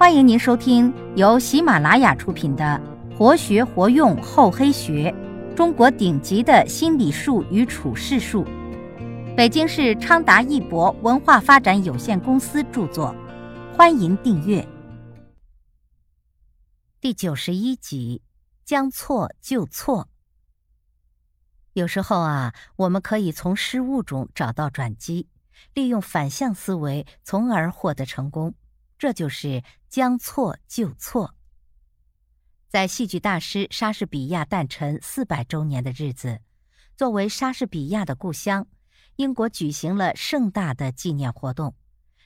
欢迎您收听由喜马拉雅出品的《活学活用厚黑学：中国顶级的心理术与处世术》，北京市昌达一博文化发展有限公司著作。欢迎订阅。第九十一集：将错就错。有时候啊，我们可以从失误中找到转机，利用反向思维，从而获得成功。这就是将错就错。在戏剧大师莎士比亚诞辰四百周年的日子，作为莎士比亚的故乡，英国举行了盛大的纪念活动。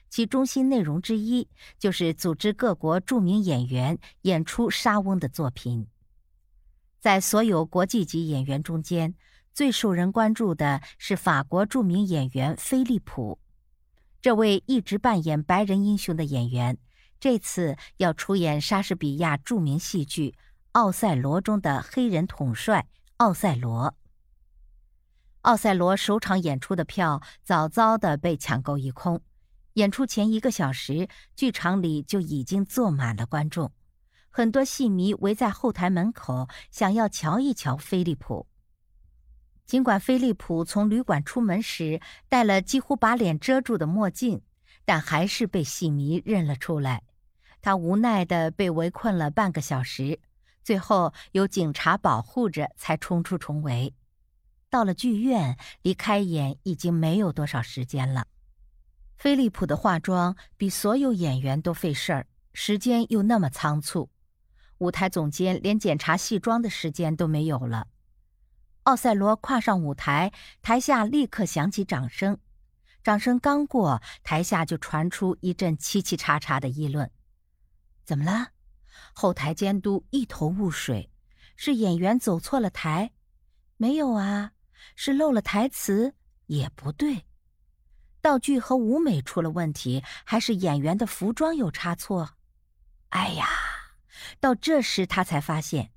其中心内容之一就是组织各国著名演员演出莎翁的作品。在所有国际级演员中间，最受人关注的是法国著名演员菲利普。这位一直扮演白人英雄的演员，这次要出演莎士比亚著名戏剧《奥赛罗》中的黑人统帅奥赛罗。奥赛罗首场演出的票早早的被抢购一空，演出前一个小时，剧场里就已经坐满了观众，很多戏迷围在后台门口，想要瞧一瞧菲利普。尽管菲利普从旅馆出门时戴了几乎把脸遮住的墨镜，但还是被戏迷认了出来。他无奈地被围困了半个小时，最后有警察保护着才冲出重围。到了剧院，离开演已经没有多少时间了。菲利普的化妆比所有演员都费事儿，时间又那么仓促，舞台总监连检查戏装的时间都没有了。奥赛罗跨上舞台，台下立刻响起掌声。掌声刚过，台下就传出一阵凄凄叉叉的议论：“怎么了？”后台监督一头雾水：“是演员走错了台？没有啊，是漏了台词？也不对，道具和舞美出了问题，还是演员的服装有差错？哎呀，到这时他才发现。”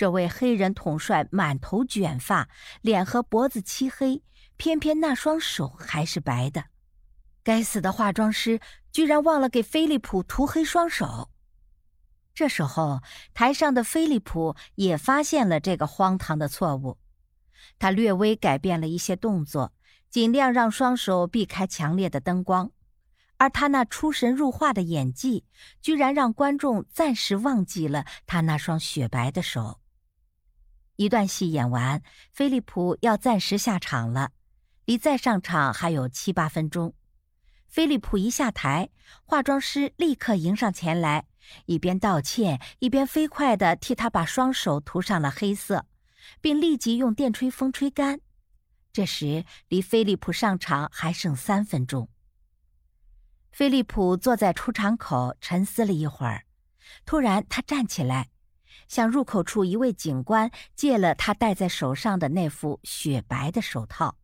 这位黑人统帅满头卷发，脸和脖子漆黑，偏偏那双手还是白的。该死的化妆师居然忘了给菲利普涂黑双手。这时候，台上的菲利普也发现了这个荒唐的错误，他略微改变了一些动作，尽量让双手避开强烈的灯光，而他那出神入化的演技，居然让观众暂时忘记了他那双雪白的手。一段戏演完，菲利普要暂时下场了，离再上场还有七八分钟。菲利普一下台，化妆师立刻迎上前来，一边道歉，一边飞快地替他把双手涂上了黑色，并立即用电吹风吹干。这时，离菲利普上场还剩三分钟。菲利普坐在出场口沉思了一会儿，突然他站起来。向入口处一位警官借了他戴在手上的那副雪白的手套。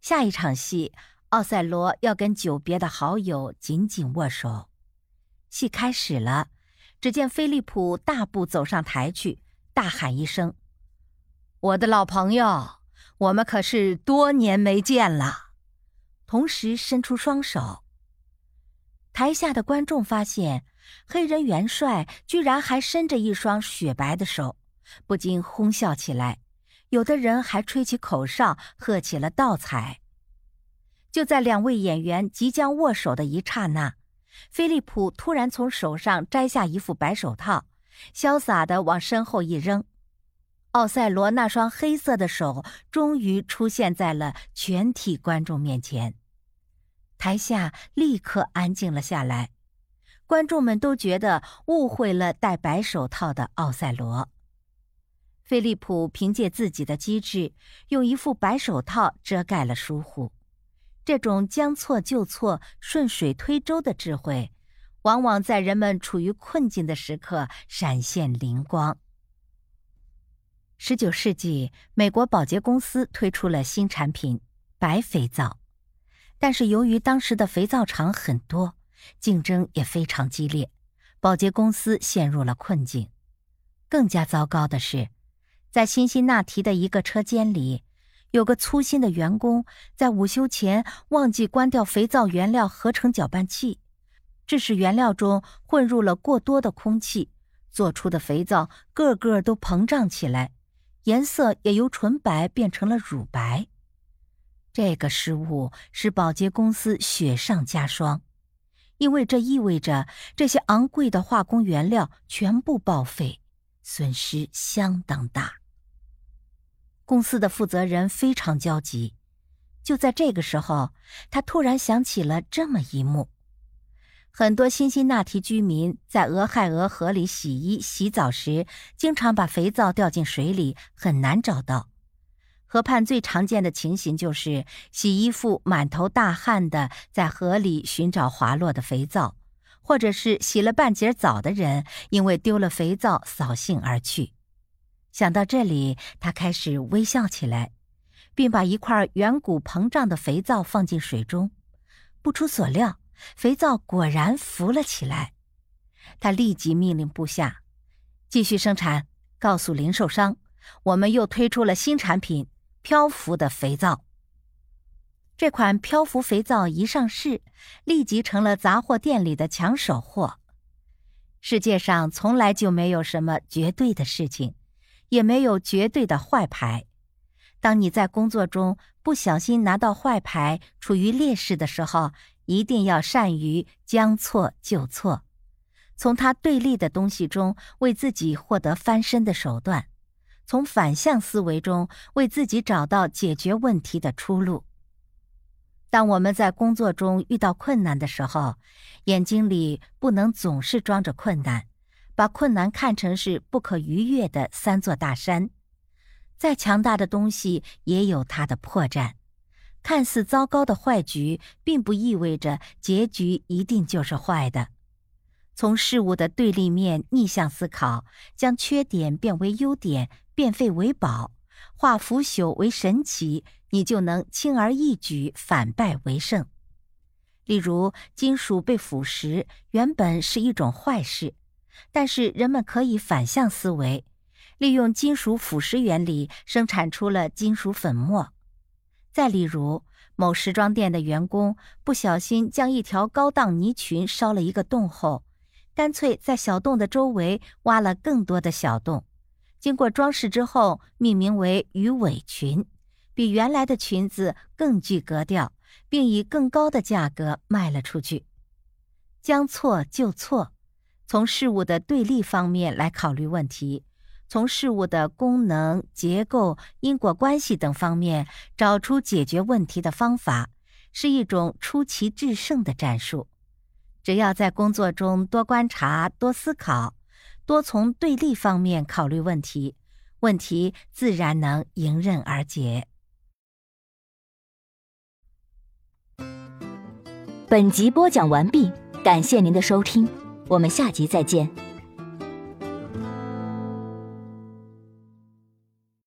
下一场戏，奥赛罗要跟久别的好友紧紧握手。戏开始了，只见菲利普大步走上台去，大喊一声：“我的老朋友，我们可是多年没见了！”同时伸出双手。台下的观众发现。黑人元帅居然还伸着一双雪白的手，不禁哄笑起来。有的人还吹起口哨，喝起了倒彩。就在两位演员即将握手的一刹那，菲利普突然从手上摘下一副白手套，潇洒地往身后一扔。奥赛罗那双黑色的手终于出现在了全体观众面前，台下立刻安静了下来。观众们都觉得误会了戴白手套的奥赛罗。菲利普凭借自己的机智，用一副白手套遮盖了疏忽。这种将错就错、顺水推舟的智慧，往往在人们处于困境的时刻闪现灵光。十九世纪，美国保洁公司推出了新产品——白肥皂，但是由于当时的肥皂厂很多。竞争也非常激烈，保洁公司陷入了困境。更加糟糕的是，在辛辛那提的一个车间里，有个粗心的员工在午休前忘记关掉肥皂原料合成搅拌器，致使原料中混入了过多的空气，做出的肥皂个个都膨胀起来，颜色也由纯白变成了乳白。这个失误使保洁公司雪上加霜，因为这意味着这些昂贵的化工原料全部报废，损失相当大。公司的负责人非常焦急。就在这个时候，他突然想起了这么一幕。很多辛辛那提居民在俄亥俄河里洗衣、洗澡时，经常把肥皂掉进水里，很难找到。河畔最常见的情形就是洗衣服满头大汗的在河里寻找滑落的肥皂，或者是洗了半截澡的人因为丢了肥皂扫兴而去。想到这里，他开始微笑起来，并把一块圆鼓膨胀的肥皂放进水中。不出所料。肥皂果然浮了起来，他立即命令部下继续生产，告诉零售商，我们又推出了新产品——漂浮的肥皂。这款漂浮肥皂一上市，立即成了杂货店里的抢手货。世界上从来就没有什么绝对的事情，也没有绝对的坏牌。当你在工作中不小心拿到坏牌，处于劣势的时候，一定要善于将错就错，从他对立的东西中为自己获得翻身的手段，从反向思维中为自己找到解决问题的出路。当我们在工作中遇到困难的时候，眼睛里不能总是装着困难，把困难看成是不可逾越的三座大山。再强大的东西也有它的破绽。看似糟糕的坏局，并不意味着结局一定就是坏的。从事物的对立面逆向思考，将缺点变为优点，变废为宝，化腐朽为神奇，你就能轻而易举反败为胜。例如，金属被腐蚀原本是一种坏事，但是人们可以反向思维，利用金属腐蚀原理生产出了金属粉末。再例如，某时装店的员工不小心将一条高档呢裙烧了一个洞后，干脆在小洞的周围挖了更多的小洞，经过装饰之后，命名为鱼尾裙，比原来的裙子更具格调，并以更高的价格卖了出去。将错就错，从事物的对立方面来考虑问题。从事物的功能、结构、因果关系等方面找出解决问题的方法，是一种出奇制胜的战术。只要在工作中多观察、多思考、多从对立方面考虑问题，问题自然能迎刃而解。本集播讲完毕，感谢您的收听，我们下集再见。